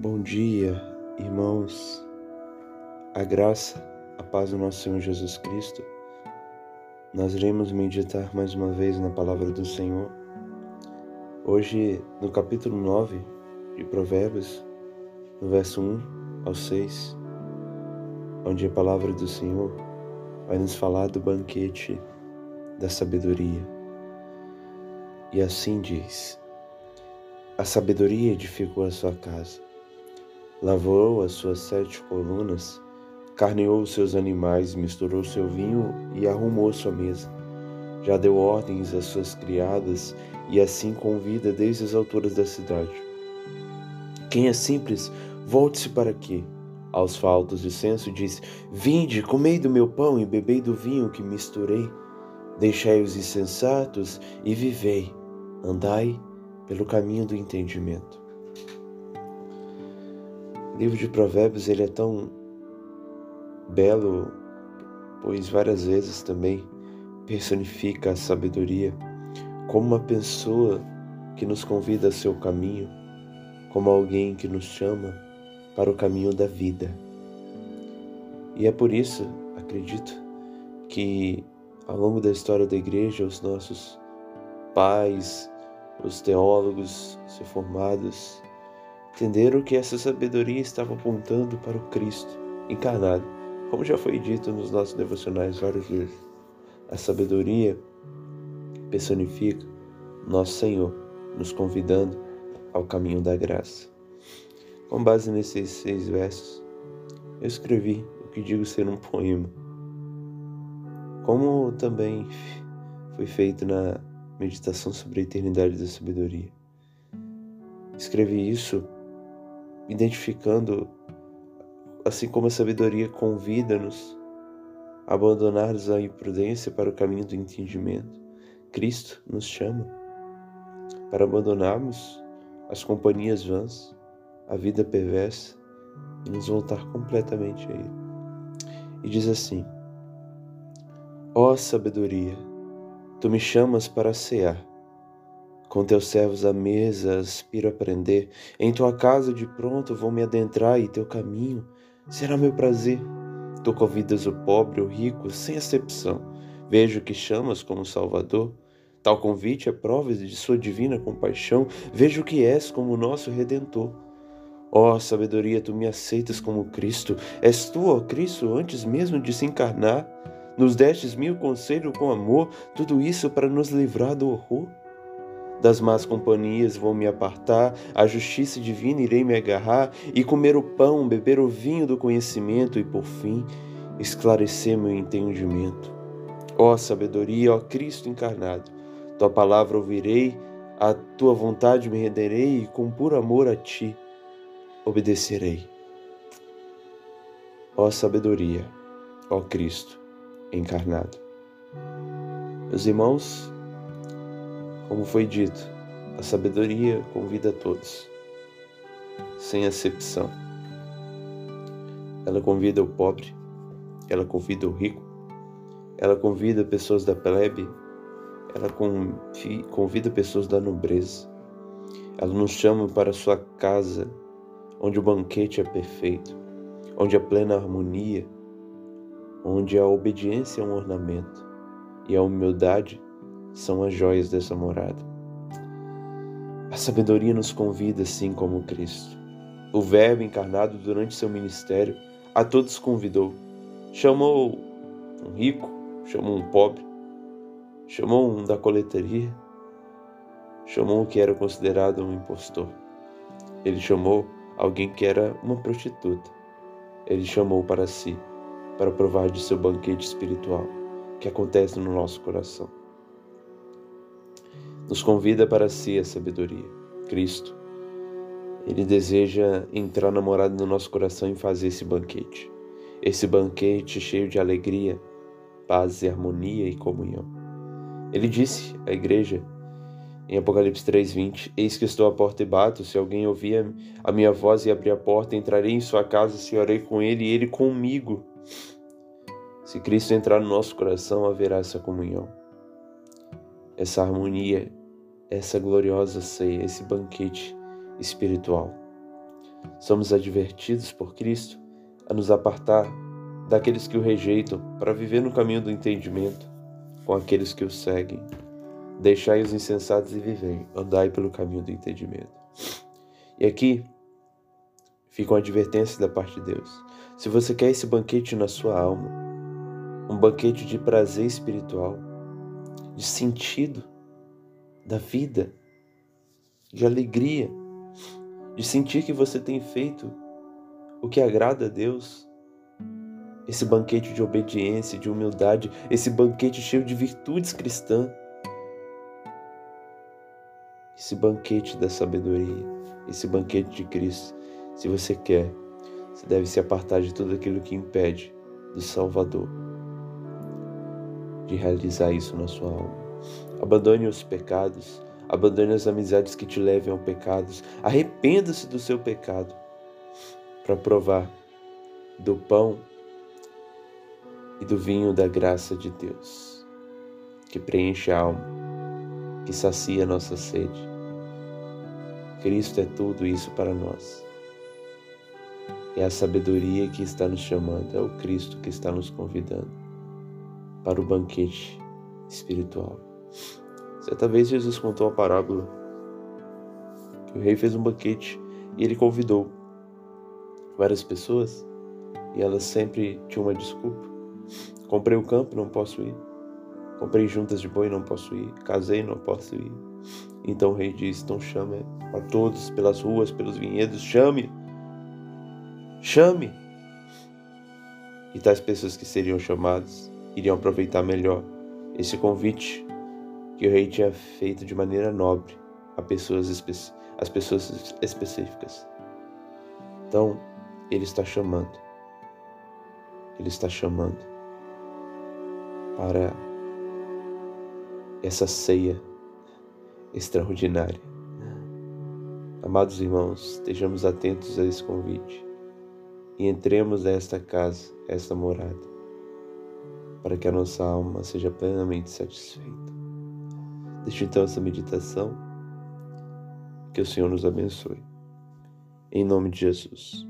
Bom dia, irmãos. A graça, a paz do nosso Senhor Jesus Cristo. Nós iremos meditar mais uma vez na palavra do Senhor. Hoje, no capítulo 9 de Provérbios, no verso 1 ao 6, onde a palavra do Senhor vai nos falar do banquete da sabedoria. E assim diz: A sabedoria edificou a sua casa Lavou as suas sete colunas, carneou os seus animais, misturou seu vinho e arrumou sua mesa. Já deu ordens às suas criadas e assim convida desde as alturas da cidade. Quem é simples, volte-se para aqui. Aos faltos de senso diz: Vinde, comei do meu pão e bebei do vinho que misturei. Deixai os insensatos e vivei. Andai pelo caminho do entendimento livro de Provérbios ele é tão belo, pois várias vezes também personifica a sabedoria como uma pessoa que nos convida a seu caminho, como alguém que nos chama para o caminho da vida. E é por isso, acredito, que ao longo da história da igreja, os nossos pais, os teólogos reformados, entenderam que essa sabedoria estava apontando para o Cristo encarnado, como já foi dito nos nossos devocionais várias vezes. A sabedoria personifica nosso Senhor, nos convidando ao caminho da graça. Com base nesses seis versos, eu escrevi o que digo ser um poema, como também foi feito na meditação sobre a eternidade da sabedoria. Escrevi isso identificando, assim como a sabedoria convida-nos a abandonar a imprudência para o caminho do entendimento. Cristo nos chama para abandonarmos as companhias vãs, a vida perversa e nos voltar completamente a Ele. E diz assim: Ó oh, sabedoria, tu me chamas para cear com teus servos à mesa, aspiro aprender. Em tua casa de pronto vou me adentrar e teu caminho será meu prazer. Tu convidas o pobre, o rico, sem acepção. Vejo que chamas como Salvador. Tal convite é prova de sua divina compaixão. Vejo que és como nosso Redentor. Ó oh, sabedoria, tu me aceitas como Cristo. És tu, ó oh Cristo, antes mesmo de se encarnar. Nos destes mil conselhos com amor, tudo isso para nos livrar do horror. Das más companhias vou me apartar, à justiça divina irei me agarrar e comer o pão, beber o vinho do conhecimento e, por fim, esclarecer meu entendimento. Ó sabedoria, ó Cristo encarnado, tua palavra ouvirei, a tua vontade me renderei e com puro amor a ti obedecerei. Ó sabedoria, ó Cristo encarnado. Meus irmãos, como foi dito, a sabedoria convida a todos, sem acepção. Ela convida o pobre, ela convida o rico, ela convida pessoas da plebe, ela convida pessoas da nobreza. Ela nos chama para sua casa, onde o banquete é perfeito, onde a plena harmonia, onde a obediência é um ornamento e a humildade são as joias dessa morada. A sabedoria nos convida, assim como Cristo. O Verbo encarnado durante seu ministério a todos convidou. Chamou um rico, chamou um pobre, chamou um da coleteria, chamou o que era considerado um impostor. Ele chamou alguém que era uma prostituta. Ele chamou para si, para provar de seu banquete espiritual que acontece no nosso coração nos convida para si a sabedoria. Cristo. Ele deseja entrar na morada do nosso coração e fazer esse banquete. Esse banquete cheio de alegria, paz e harmonia e comunhão. Ele disse à igreja em Apocalipse 3:20: Eis que estou à porta e bato, se alguém ouvir a minha voz e abrir a porta, entrarei em sua casa, se orei com ele e ele comigo. Se Cristo entrar no nosso coração, haverá essa comunhão, essa harmonia essa gloriosa ceia, esse banquete espiritual. somos advertidos por Cristo a nos apartar daqueles que o rejeitam para viver no caminho do entendimento com aqueles que o seguem. Deixai os insensatos e vivei, andai pelo caminho do entendimento. E aqui fica uma advertência da parte de Deus. Se você quer esse banquete na sua alma, um banquete de prazer espiritual, de sentido da vida, de alegria, de sentir que você tem feito o que agrada a Deus, esse banquete de obediência, de humildade, esse banquete cheio de virtudes cristãs, esse banquete da sabedoria, esse banquete de Cristo. Se você quer, você deve se apartar de tudo aquilo que impede do Salvador de realizar isso na sua alma. Abandone os pecados, abandone as amizades que te levem ao pecado, arrependa-se do seu pecado para provar do pão e do vinho da graça de Deus, que preenche a alma, que sacia a nossa sede. Cristo é tudo isso para nós. É a sabedoria que está nos chamando, é o Cristo que está nos convidando para o banquete espiritual. Certa vez Jesus contou a parábola que o rei fez um banquete e ele convidou várias pessoas e elas sempre tinham uma desculpa. Comprei o campo, não posso ir. Comprei juntas de boi, não posso ir. Casei, não posso ir. Então o rei disse: Então chame a todos pelas ruas, pelos vinhedos, chame. Chame. E tais pessoas que seriam chamadas iriam aproveitar melhor esse convite que o rei tinha feito de maneira nobre a pessoas as pessoas específicas. Então, ele está chamando. Ele está chamando para essa ceia extraordinária. Amados irmãos, estejamos atentos a esse convite e entremos nesta casa, esta morada, para que a nossa alma seja plenamente satisfeita. Deixe então essa meditação. Que o Senhor nos abençoe. Em nome de Jesus.